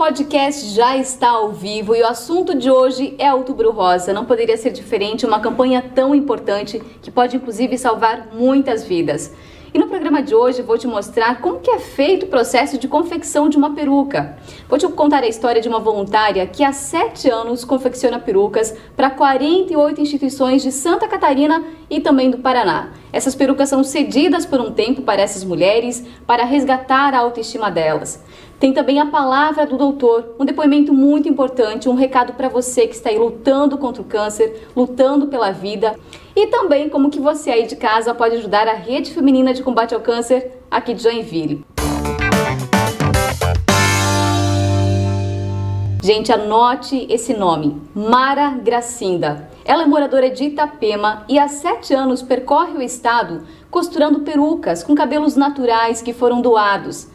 podcast já está ao vivo e o assunto de hoje é Outubro Rosa. Não poderia ser diferente, uma campanha tão importante que pode inclusive salvar muitas vidas. E no programa de hoje vou te mostrar como que é feito o processo de confecção de uma peruca. Vou te contar a história de uma voluntária que há sete anos confecciona perucas para 48 instituições de Santa Catarina e também do Paraná. Essas perucas são cedidas por um tempo para essas mulheres para resgatar a autoestima delas. Tem também a palavra do doutor, um depoimento muito importante, um recado para você que está aí lutando contra o câncer, lutando pela vida e também como que você aí de casa pode ajudar a Rede Feminina de Combate ao Câncer aqui de Joinville. Gente, anote esse nome, Mara Gracinda. Ela é moradora de Itapema e há sete anos percorre o estado costurando perucas com cabelos naturais que foram doados.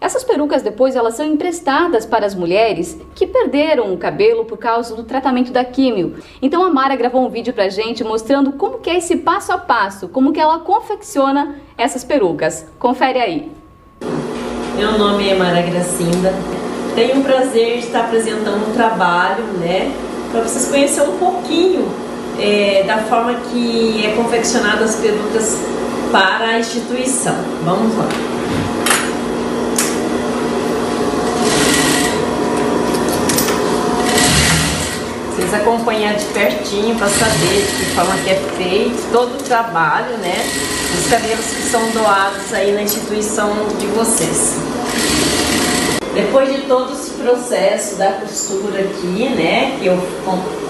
Essas perucas depois elas são emprestadas para as mulheres que perderam o cabelo por causa do tratamento da químio. Então a Mara gravou um vídeo pra gente mostrando como que é esse passo a passo, como que ela confecciona essas perucas. Confere aí. Meu nome é Mara Gracinda. Tenho o prazer de estar apresentando um trabalho, né, para vocês conhecerem um pouquinho é, da forma que é confeccionada as perucas para a instituição. Vamos lá. Vocês acompanhar de pertinho para saber de que forma que é feito todo o trabalho, né? Os cabelos que são doados aí na instituição de vocês. Depois de todo esse processo da costura aqui, né? Que eu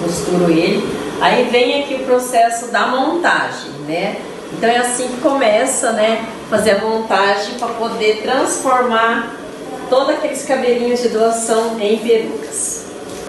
costuro ele, aí vem aqui o processo da montagem, né? Então é assim que começa, né? Fazer a montagem para poder transformar todos aqueles cabelinhos de doação em perucas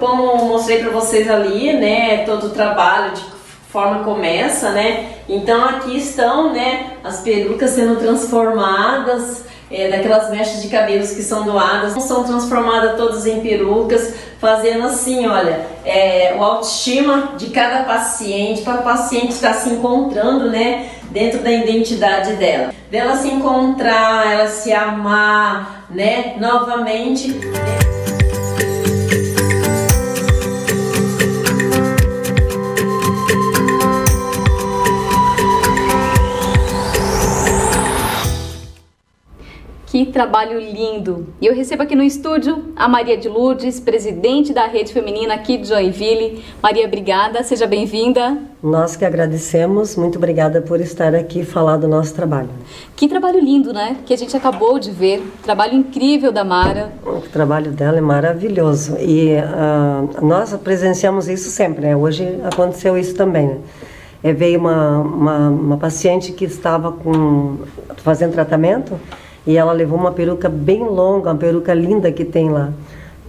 como mostrei para vocês ali, né, todo o trabalho de forma começa, né? Então aqui estão, né, as perucas sendo transformadas é, daquelas mechas de cabelos que são doadas, são transformadas todas em perucas, fazendo assim, olha, é, o autoestima de cada paciente, para o paciente estar se encontrando, né, dentro da identidade dela, dela se encontrar, ela se amar, né, novamente. Que trabalho lindo! E eu recebo aqui no estúdio a Maria de Lourdes, presidente da Rede Feminina aqui de Joinville. Maria, obrigada, seja bem-vinda. Nós que agradecemos, muito obrigada por estar aqui e falar do nosso trabalho. Que trabalho lindo, né? Que a gente acabou de ver. Trabalho incrível da Mara. O trabalho dela é maravilhoso. E uh, nós presenciamos isso sempre, né? Hoje aconteceu isso também, né? É, veio uma, uma, uma paciente que estava com, fazendo tratamento e ela levou uma peruca bem longa, uma peruca linda que tem lá,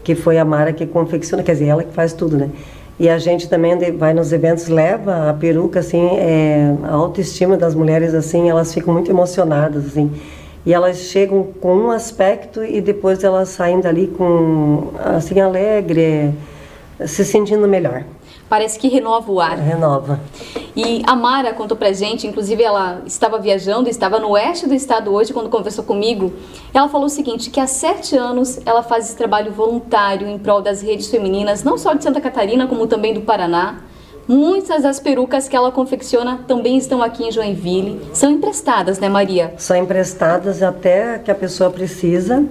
que foi a Mara que confecciona, quer dizer, ela que faz tudo, né? E a gente também vai nos eventos, leva a peruca, assim, é, a autoestima das mulheres, assim, elas ficam muito emocionadas, assim. E elas chegam com um aspecto e depois elas saem dali com, assim, alegre, se sentindo melhor. Parece que renova o ar. Renova. E a Mara contou pra gente, inclusive ela estava viajando, estava no oeste do estado hoje quando conversou comigo. Ela falou o seguinte, que há sete anos ela faz esse trabalho voluntário em prol das redes femininas, não só de Santa Catarina, como também do Paraná. Muitas das perucas que ela confecciona também estão aqui em Joinville. São emprestadas, né, Maria? São emprestadas até que a pessoa precisa.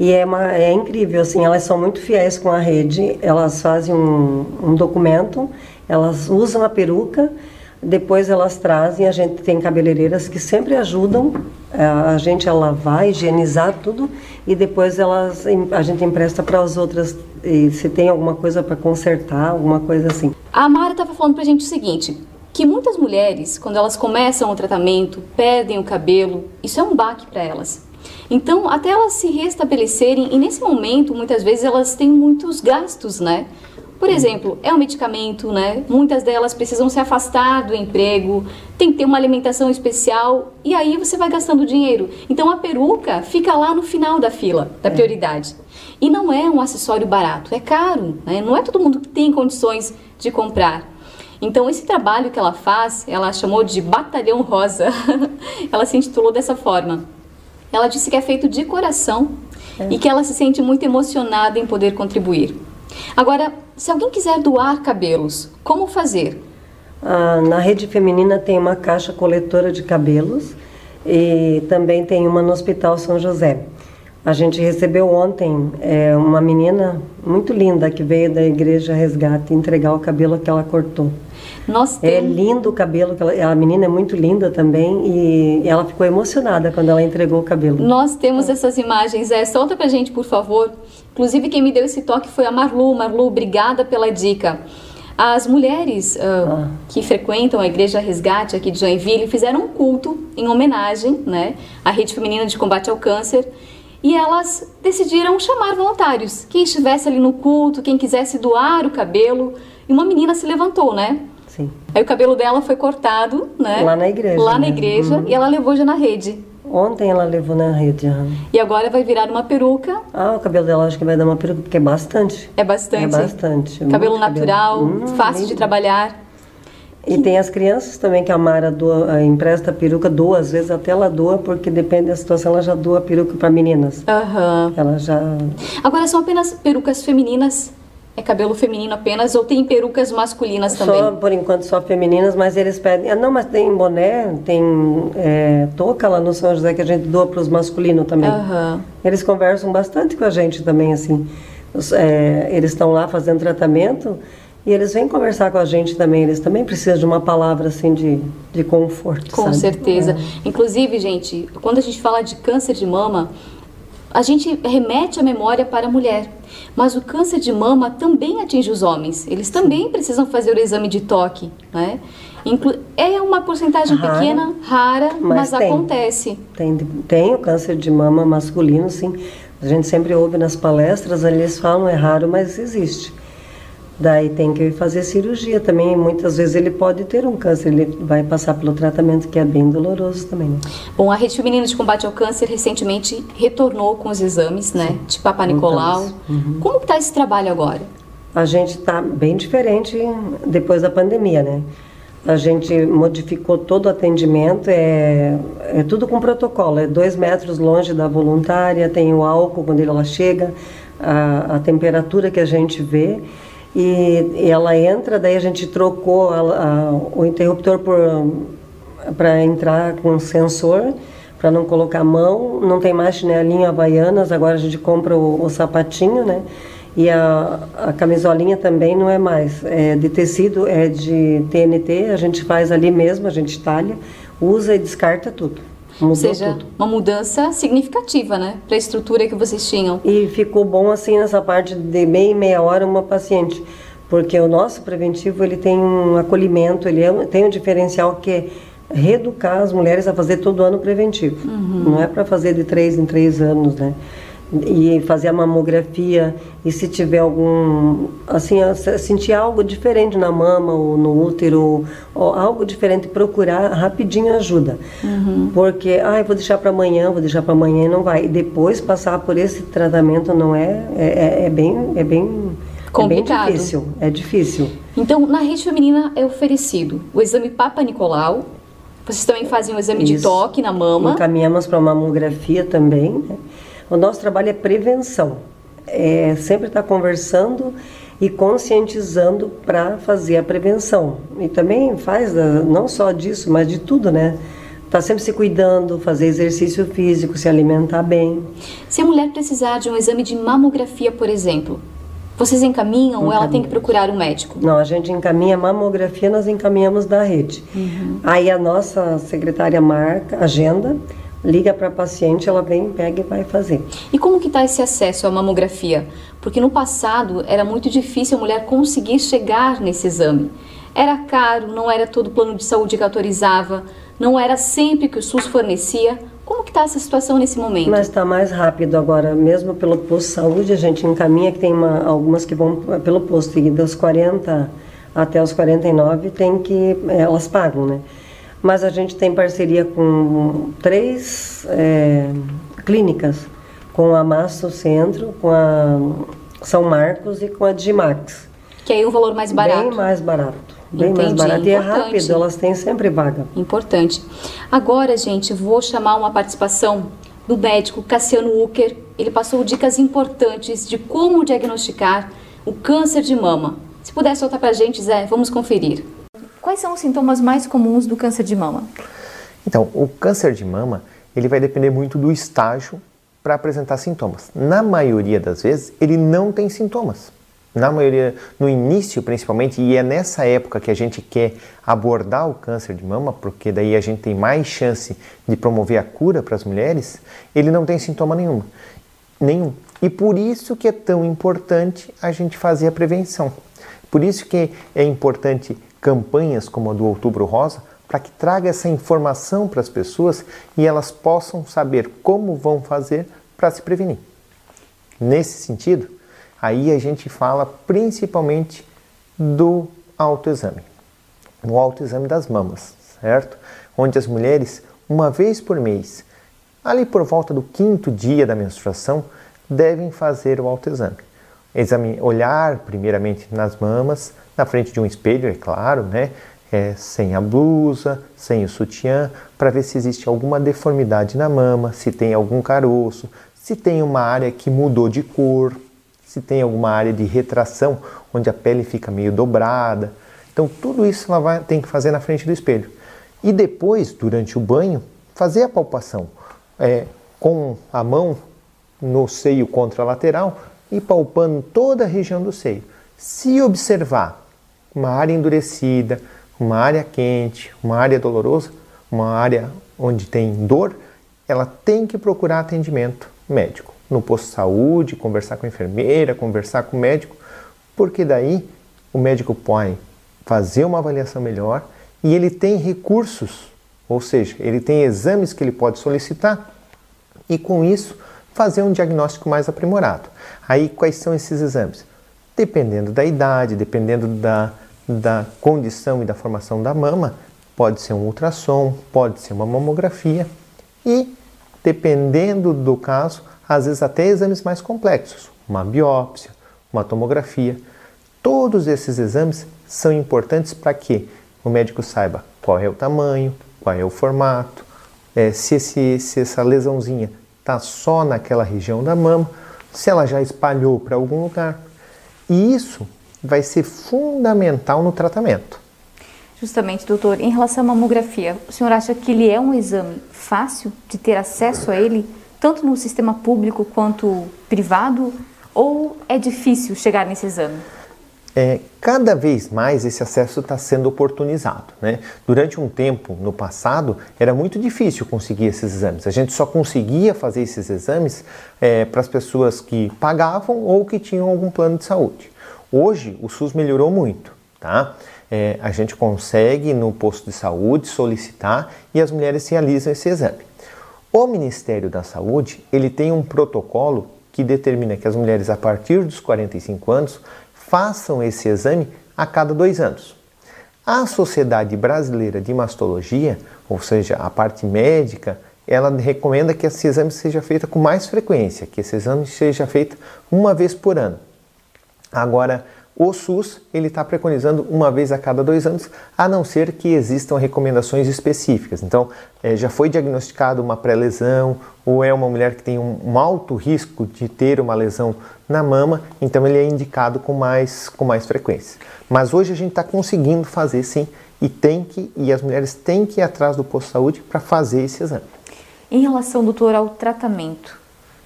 E é, uma, é incrível, assim, elas são muito fiéis com a rede. Elas fazem um, um documento, elas usam a peruca depois elas trazem, a gente tem cabeleireiras que sempre ajudam a gente a lavar, higienizar tudo e depois elas a gente empresta para as outras se tem alguma coisa para consertar, alguma coisa assim. A Mara estava falando para a gente o seguinte, que muitas mulheres, quando elas começam o tratamento, perdem o cabelo, isso é um baque para elas. Então, até elas se restabelecerem, e nesse momento, muitas vezes elas têm muitos gastos, né? Por exemplo, é um medicamento, né? Muitas delas precisam se afastar do emprego, tem que ter uma alimentação especial e aí você vai gastando dinheiro. Então a peruca fica lá no final da fila, da é. prioridade. E não é um acessório barato, é caro, né? Não é todo mundo que tem condições de comprar. Então esse trabalho que ela faz, ela chamou de Batalhão Rosa. ela se intitulou dessa forma. Ela disse que é feito de coração é. e que ela se sente muito emocionada em poder contribuir. Agora, se alguém quiser doar cabelos, como fazer? Ah, na rede feminina tem uma caixa coletora de cabelos e também tem uma no Hospital São José. A gente recebeu ontem é, uma menina muito linda que veio da igreja Resgate entregar o cabelo que ela cortou. Nós É lindo o cabelo, ela, a menina é muito linda também e ela ficou emocionada quando ela entregou o cabelo. Nós temos essas imagens, é, solta pra gente, por favor. Inclusive quem me deu esse toque foi a Marlu. Marlu, obrigada pela dica. As mulheres uh, ah. que frequentam a Igreja Resgate aqui de Joinville fizeram um culto em homenagem né, à Rede Feminina de Combate ao Câncer e elas decidiram chamar voluntários. Quem estivesse ali no culto, quem quisesse doar o cabelo. E uma menina se levantou, né? Sim. Aí o cabelo dela foi cortado, né? Lá na igreja. Lá né? na igreja uhum. e ela levou já na rede. Ontem ela levou na rede. Uhum. E agora vai virar uma peruca. Ah, o cabelo dela acho que vai dar uma peruca, porque é bastante. É bastante. É bastante. Cabelo natural, cabelo. Hum, fácil lindo. de trabalhar. E tem as crianças também que a Mara doa, empresta a peruca, doa, às vezes até ela doa, porque depende da situação, ela já doa peruca para meninas. Aham. Ela já. Agora são apenas perucas femininas? É cabelo feminino apenas ou tem perucas masculinas também? Só, por enquanto, só femininas, mas eles pedem. Ah, não, mas tem boné, tem é, touca lá no São José que a gente doa para os masculinos também. Uhum. Eles conversam bastante com a gente também, assim. Os, é, eles estão lá fazendo tratamento e eles vêm conversar com a gente também. Eles também precisam de uma palavra, assim, de, de conforto. Com sabe? certeza. É. Inclusive, gente, quando a gente fala de câncer de mama, a gente remete a memória para a mulher. Mas o câncer de mama também atinge os homens. Eles também precisam fazer o exame de toque, né? Inclu é uma porcentagem rara, pequena, rara, mas, mas tem, acontece. Tem, tem o câncer de mama masculino, sim. A gente sempre ouve nas palestras, eles falam é raro, mas existe. Daí tem que fazer cirurgia também. Muitas vezes ele pode ter um câncer, ele vai passar pelo tratamento que é bem doloroso também. Né? Bom, a Rede Feminina de Combate ao Câncer recentemente retornou com os exames, né, de Papa Nicolau. Uhum. Como está esse trabalho agora? A gente está bem diferente depois da pandemia, né? A gente modificou todo o atendimento, é, é tudo com protocolo, é dois metros longe da voluntária, tem o álcool quando ela chega, a, a temperatura que a gente vê e, ela entra, daí a gente trocou a, a, o interruptor para entrar com sensor, para não colocar a mão, não tem mais chinelinho havaianas, agora a gente compra o, o sapatinho, né? E a, a, camisolinha também não é mais, é de tecido, é de TNT, a gente faz ali mesmo, a gente talha, usa e descarta tudo. Mudou Ou seja, tudo. uma mudança significativa, né? Para a estrutura que vocês tinham. E ficou bom assim nessa parte de meia e meia hora uma paciente. Porque o nosso preventivo ele tem um acolhimento, ele é, tem um diferencial que é reeducar as mulheres a fazer todo ano preventivo. Uhum. Não é para fazer de três em três anos, né? E fazer a mamografia e se tiver algum assim sentir algo diferente na mama ou no útero ou algo diferente procurar rapidinho ajuda uhum. porque ah vou deixar para amanhã vou deixar para amanhã e não vai e depois passar por esse tratamento não é é, é, é bem é bem complicado é bem difícil é difícil então na rede feminina é oferecido o exame Papa Nicolau vocês também fazem o exame Isso. de toque na mama encaminhamos para mamografia também né? O nosso trabalho é prevenção, é sempre estar tá conversando e conscientizando para fazer a prevenção. E também faz não só disso, mas de tudo, né? Tá sempre se cuidando, fazer exercício físico, se alimentar bem. Se a mulher precisar de um exame de mamografia, por exemplo, vocês encaminham ou ela tem que procurar um médico? Não, a gente encaminha mamografia, nós encaminhamos da rede. Uhum. Aí a nossa secretária marca, agenda, liga para a paciente, ela vem, pega e vai fazer. E como que está esse acesso à mamografia? Porque no passado era muito difícil a mulher conseguir chegar nesse exame. Era caro, não era todo o plano de saúde que autorizava, não era sempre que o SUS fornecia. Como que está essa situação nesse momento? Mas está mais rápido agora, mesmo pelo posto de saúde, a gente encaminha que tem uma, algumas que vão pelo posto, e dos 40 até os 49 tem que, elas pagam, né? Mas a gente tem parceria com três é, clínicas, com a Masto Centro, com a São Marcos e com a Dimax. Que aí é um valor mais barato. Bem mais barato. Bem Entendi. mais barato. E é rápido, elas têm sempre vaga. Importante. Agora, gente, vou chamar uma participação do médico Cassiano Ucker. Ele passou dicas importantes de como diagnosticar o câncer de mama. Se puder soltar para a gente, Zé, vamos conferir. Quais são os sintomas mais comuns do câncer de mama? Então, o câncer de mama, ele vai depender muito do estágio para apresentar sintomas. Na maioria das vezes, ele não tem sintomas. Na maioria, no início principalmente, e é nessa época que a gente quer abordar o câncer de mama, porque daí a gente tem mais chance de promover a cura para as mulheres, ele não tem sintoma nenhum. Nenhum. E por isso que é tão importante a gente fazer a prevenção. Por isso que é importante campanhas como a do Outubro Rosa, para que traga essa informação para as pessoas e elas possam saber como vão fazer para se prevenir. Nesse sentido, aí a gente fala principalmente do autoexame, no autoexame das mamas, certo? Onde as mulheres, uma vez por mês, ali por volta do quinto dia da menstruação, devem fazer o autoexame. Exame, olhar primeiramente nas mamas, na frente de um espelho, é claro, né? É, sem a blusa, sem o sutiã, para ver se existe alguma deformidade na mama, se tem algum caroço, se tem uma área que mudou de cor, se tem alguma área de retração, onde a pele fica meio dobrada. Então, tudo isso ela vai, tem que fazer na frente do espelho. E depois, durante o banho, fazer a palpação é, com a mão no seio contralateral e palpando toda a região do seio. Se observar uma área endurecida, uma área quente, uma área dolorosa, uma área onde tem dor, ela tem que procurar atendimento médico. No posto de saúde, conversar com a enfermeira, conversar com o médico, porque daí o médico pode fazer uma avaliação melhor e ele tem recursos, ou seja, ele tem exames que ele pode solicitar e com isso fazer um diagnóstico mais aprimorado. Aí quais são esses exames? Dependendo da idade, dependendo da, da condição e da formação da mama, pode ser um ultrassom, pode ser uma mamografia e, dependendo do caso, às vezes até exames mais complexos, uma biópsia, uma tomografia. Todos esses exames são importantes para que o médico saiba qual é o tamanho, qual é o formato, é, se, esse, se essa lesãozinha está só naquela região da mama, se ela já espalhou para algum lugar. E isso vai ser fundamental no tratamento. Justamente, doutor, em relação à mamografia, o senhor acha que ele é um exame fácil de ter acesso a ele, tanto no sistema público quanto privado, ou é difícil chegar nesse exame? É, cada vez mais esse acesso está sendo oportunizado. Né? Durante um tempo, no passado, era muito difícil conseguir esses exames. A gente só conseguia fazer esses exames é, para as pessoas que pagavam ou que tinham algum plano de saúde. Hoje, o SUS melhorou muito. Tá? É, a gente consegue no posto de saúde solicitar e as mulheres realizam esse exame. O Ministério da Saúde ele tem um protocolo que determina que as mulheres a partir dos 45 anos façam esse exame a cada dois anos. A Sociedade Brasileira de Mastologia, ou seja, a parte médica, ela recomenda que esse exame seja feito com mais frequência, que esse exame seja feito uma vez por ano. Agora, o SUS ele está preconizando uma vez a cada dois anos, a não ser que existam recomendações específicas. Então, é, já foi diagnosticado uma pré-lesão ou é uma mulher que tem um, um, alto risco de ter uma lesão na mama, então ele é indicado com mais, com mais frequência. Mas hoje a gente está conseguindo fazer sim e tem que e as mulheres têm que ir atrás do posto de saúde para fazer esse exame. Em relação, doutor, ao tratamento,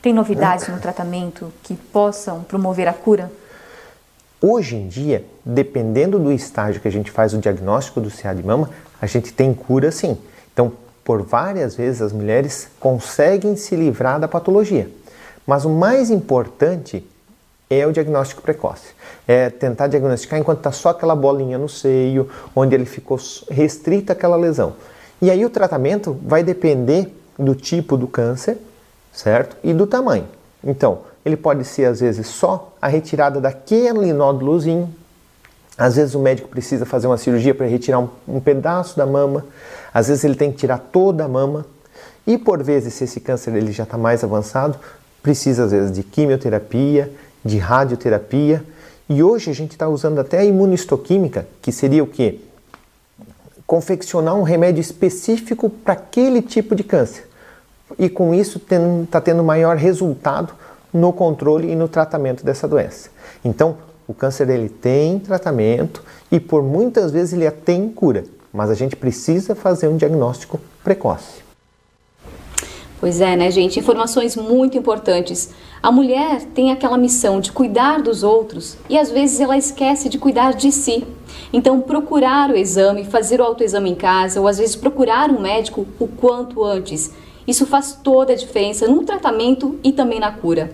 tem novidades no tratamento que possam promover a cura? Hoje em dia, dependendo do estágio que a gente faz o diagnóstico do CA de mama, a gente tem cura sim. Então, por várias vezes as mulheres conseguem se livrar da patologia. Mas o mais importante é o diagnóstico precoce. É tentar diagnosticar enquanto está só aquela bolinha no seio, onde ele ficou restrita aquela lesão. E aí o tratamento vai depender do tipo do câncer, certo? E do tamanho. Então, ele pode ser às vezes só a retirada daquele nódulozinho. Às vezes o médico precisa fazer uma cirurgia para retirar um, um, pedaço da mama. Às vezes ele tem que tirar toda a mama. E por vezes, se esse câncer ele já está mais avançado, precisa às vezes de quimioterapia, de radioterapia. E hoje a gente está usando até a imunistoquímica, que seria o quê? Confeccionar um remédio específico para aquele tipo de câncer e com isso está tendo maior resultado no controle e no tratamento dessa doença. Então, o câncer ele tem tratamento e por muitas vezes ele tem cura, mas a gente precisa fazer um diagnóstico precoce. Pois é, né, gente? Informações muito importantes. A mulher tem aquela missão de cuidar dos outros e às vezes ela esquece de cuidar de si. Então, procurar o exame, fazer o autoexame em casa ou às vezes procurar um médico o quanto antes. Isso faz toda a diferença no tratamento e também na cura.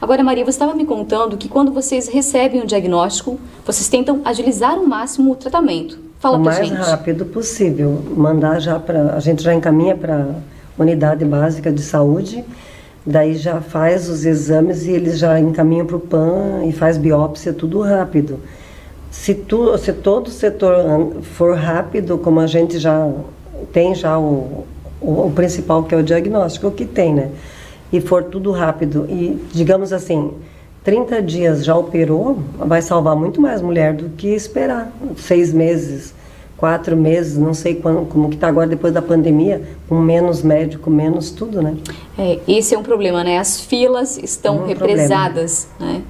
Agora, Maria, você estava me contando que quando vocês recebem um diagnóstico, vocês tentam agilizar ao máximo o tratamento. Fala o pra mais gente. rápido possível. Mandar já para. A gente já encaminha para unidade básica de saúde, daí já faz os exames e eles já encaminham para o PAN e faz biópsia, tudo rápido. Se, tu, se todo o setor for rápido, como a gente já tem já o, o, o principal que é o diagnóstico, o que tem, né? E for tudo rápido e, digamos assim, 30 dias já operou, vai salvar muito mais mulher do que esperar seis meses, quatro meses, não sei quando, como que está agora depois da pandemia, com menos médico, menos tudo, né? É, esse é um problema, né? As filas estão Um represadas, né?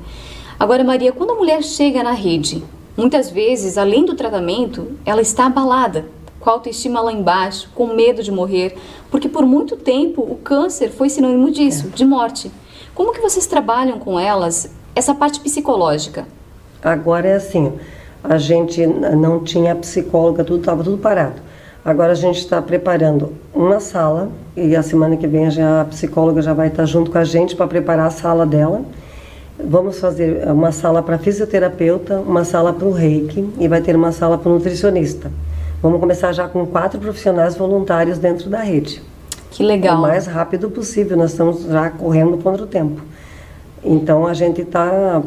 Agora, Maria, quando a mulher chega na rede, muitas vezes, além do tratamento, ela está abalada, com a autoestima lá embaixo, com medo de morrer, porque por muito tempo o câncer foi sinônimo disso, de morte. Como que vocês trabalham com elas essa parte psicológica? Agora é assim, a gente não tinha psicóloga, tudo estava tudo parado. Agora a gente está preparando uma sala e a semana que vem já a psicóloga já vai estar junto com a gente para preparar a sala dela. Vamos fazer uma sala para fisioterapeuta, uma sala para o reiki e vai ter uma sala para o nutricionista. Vamos começar já com quatro profissionais voluntários dentro da rede. Que legal. O mais rápido possível, nós estamos já correndo contra o tempo. Então a gente está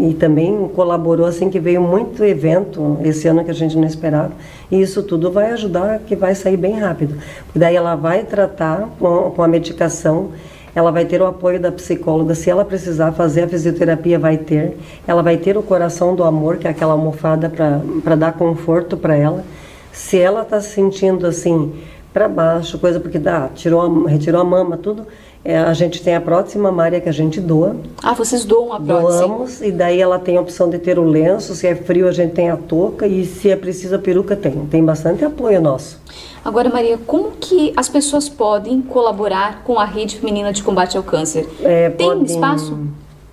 e também colaborou assim que veio muito evento esse ano que a gente não esperava e isso tudo vai ajudar que vai sair bem rápido. Porque daí ela vai tratar com, com a medicação, ela vai ter o apoio da psicóloga, se ela precisar fazer a fisioterapia vai ter, ela vai ter o coração do amor que é aquela almofada para dar conforto para ela. Se ela está se sentindo assim para baixo, coisa porque dá, tirou a, retirou a mama, tudo. É, a gente tem a prótese mamária que a gente doa. Ah, vocês doam a prótese? Doamos, e daí ela tem a opção de ter o lenço, se é frio a gente tem a touca e se é preciso a peruca tem. Tem bastante apoio nosso. Agora, Maria, como que as pessoas podem colaborar com a Rede Feminina de Combate ao Câncer? É, Tem podem- espaço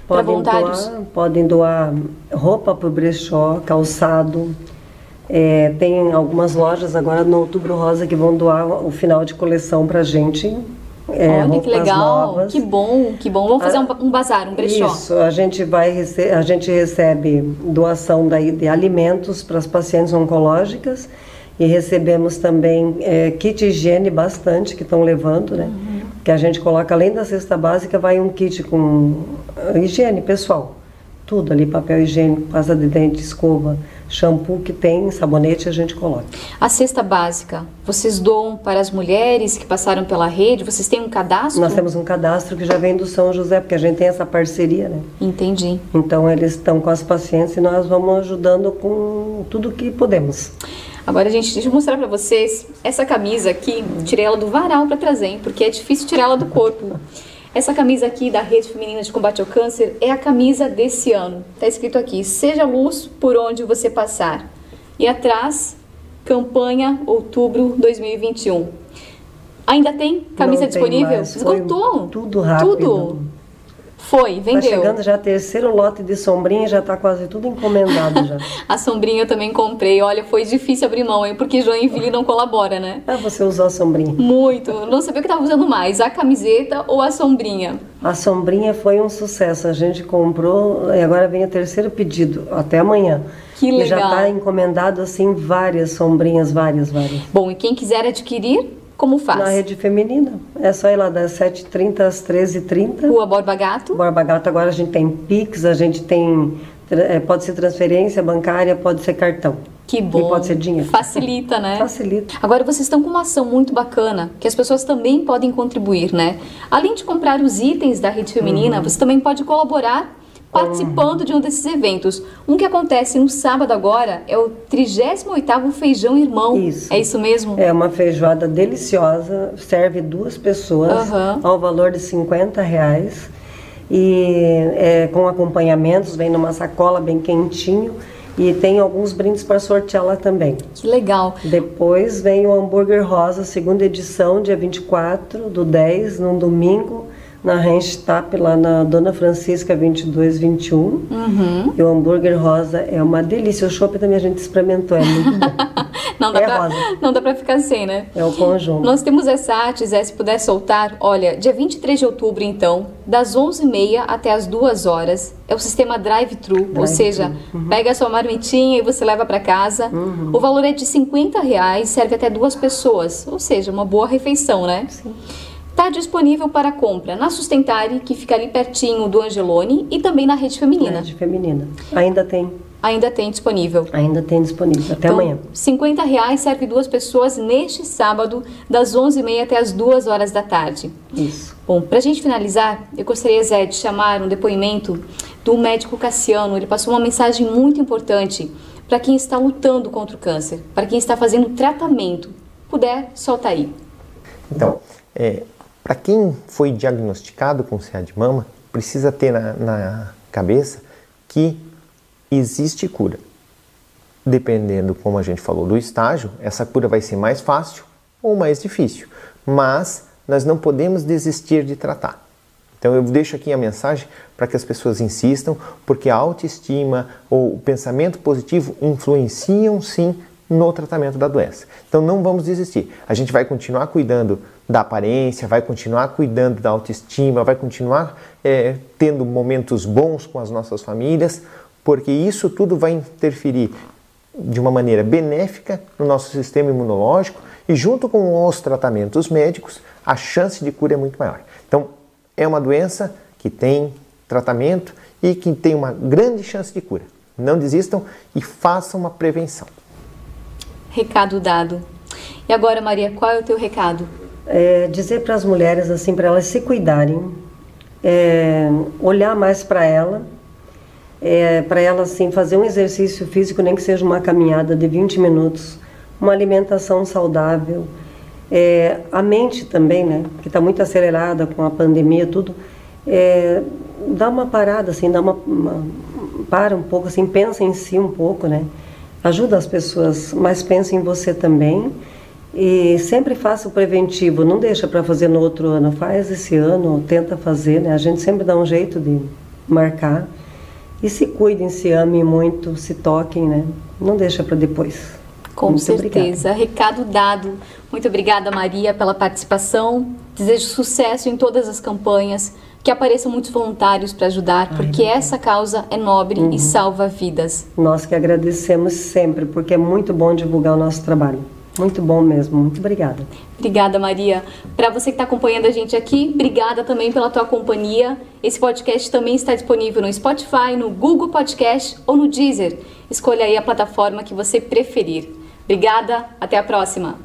para voluntários? doar, podem doar roupa para o brechó, calçado. É, tem algumas lojas agora no Outubro Rosa que vão doar o final de coleção para a gente. É, Olha que legal, novas. que bom, que bom. Vamos fazer um, um bazar, um brechó. Isso, a gente vai a gente recebe doação daí de alimentos para as pacientes oncológicas e recebemos também é, kit higiene bastante que estão levando, né? Que a gente coloca além da cesta básica vai um kit com ah, higiene pessoal, tudo ali, papel higiênico, pasta de dente, escova, shampoo que tem, sabonete a gente coloca. A cesta básica, vocês doam para as mulheres que passaram pela rede? Vocês têm um cadastro? Nós temos um cadastro que já vem do São José, porque a gente tem essa parceria, né? Entendi. Então eles estão com as pacientes e nós vamos ajudando com tudo que podemos. Agora, gente, deixa eu mostrar para vocês essa camisa aqui. Tirei ela do varal para trazer, hein, porque é difícil tirar ela do corpo. Essa camisa aqui da Rede Feminina de Combate ao Câncer é a camisa desse ano. Tá escrito aqui: Seja luz por onde você passar. E atrás, campanha outubro 2021. Ainda tem camisa Não disponível? Esgotou? tudo rápido. Tudo. Foi, Está vendeu. chegando já terceiro lote de sombrinha, já está quase tudo encomendado já. A sombrinha eu também comprei. Olha, foi difícil abrir mão, hein? Porque Joinville não colabora, né? Ah, você usou a sombrinha. Muito. Não sabia o que estava usando mais, a camiseta ou a sombrinha. A sombrinha foi um sucesso. A gente comprou e agora vem o terceiro pedido, até amanhã. Que E já legal. está encomendado assim várias sombrinhas, várias, várias. Bom, e quem quiser adquirir, como faz? Na rede feminina. É só ir lá das 7h30 às 13h30. Rua Borba Gato. Borba Gato agora a gente tem Pix, a gente tem. eh, Pode ser transferência bancária, pode ser cartão. Que bom. E pode ser dinheiro. Facilita, né? Facilita. Agora vocês estão com uma ação muito bacana, que as pessoas também podem contribuir, né? Além de comprar os itens da rede feminina, Uhum. você também pode colaborar participando de um desses eventos. Um que acontece no sábado agora é o 38º Feijão Irmão. Isso. É isso mesmo? É uma feijoada deliciosa, serve duas pessoas Aham. ao valor de 50 reais. E é, com acompanhamentos, vem numa sacola bem quentinho. E tem alguns brindes para sortear lá também. Que legal. Depois vem o Hambúrguer Rosa, segunda edição, dia 24 do 10, num domingo, na Renstap, lá na Dona Francisca 2221. Uhum. E o hambúrguer rosa é uma delícia. O chopp também a gente experimentou, é muito bom. Não dá, É pra, rosa. não dá pra ficar sem, né? É o conjunto. Nós temos essa arte, Zé, se puder soltar. Olha, dia 23 de outubro, então, das 11h30 até as 2 horas, é o sistema drive-thru, ou Drive-thru, seja, uhum. pega a sua marmitinha e você leva para casa. O valor é de 50 reais, serve até duas pessoas, ou seja, uma boa refeição, né? Sim. Está disponível para compra na Sustentare, que fica ali pertinho do Angelone, e também na Rede Feminina. De feminina. Ainda tem, Ainda tem disponível. ainda tem disponível. Até Então, amanhã. 50 reais serve duas pessoas neste sábado, das 11h30 até as 2 horas da tarde. Isso. Bom, para a gente finalizar, eu gostaria, Zé, de chamar um depoimento do médico Cassiano. Ele passou uma mensagem muito importante para quem está lutando contra o câncer, para quem está fazendo tratamento. Puder, solta aí. Então, para quem foi diagnosticado com CA de mama, precisa ter na, na cabeça que existe cura. Dependendo, como a gente falou, do estágio, essa cura vai ser mais fácil ou mais difícil. Mas nós não podemos desistir de tratar. Então eu deixo aqui a mensagem para que as pessoas insistam, porque a autoestima ou o pensamento positivo influenciam sim no tratamento da doença. Então não vamos desistir. A gente vai continuar cuidando da aparência, vai continuar cuidando da autoestima, vai continuar é, tendo momentos bons com as nossas famílias, porque isso tudo vai interferir de uma maneira benéfica no nosso sistema imunológico e junto com os tratamentos médicos, a chance de cura é muito maior. Então, é uma doença que tem tratamento e que tem uma grande chance de cura. Não desistam e façam uma prevenção. Recado dado. E agora, Maria, qual é o teu recado? É, dizer para as mulheres assim para elas se cuidarem, é, olhar mais para ela, é, para elas assim fazer um exercício físico, nem que seja uma caminhada de 20 minutos, uma alimentação saudável, é, a mente também, né, que está muito acelerada com a pandemia, tudo, é, dá uma parada assim, dá uma, uma para um pouco assim, pensa em si um pouco, né, ajuda as pessoas, mas pensa em você também. E sempre faça o preventivo, não deixa para fazer no outro ano, faz esse ano, tenta fazer, né? A gente sempre dá um jeito de marcar. E se cuidem, se amem muito, se toquem, né? Não deixa para depois. Com Muito certeza. Recado dado. Muito obrigada, Maria, pela participação. Desejo sucesso em todas as campanhas, que apareçam muitos voluntários para ajudar, porque essa causa é nobre Uhum. e salva vidas. Nós que agradecemos sempre, porque é muito bom divulgar o nosso trabalho. Muito bom mesmo. Muito obrigada. Obrigada, Maria. Para você que está acompanhando a gente aqui, obrigada também pela tua companhia. Esse podcast também está disponível no Spotify, no Google Podcast ou no Deezer. Escolha aí a plataforma que você preferir. Obrigada, até a próxima.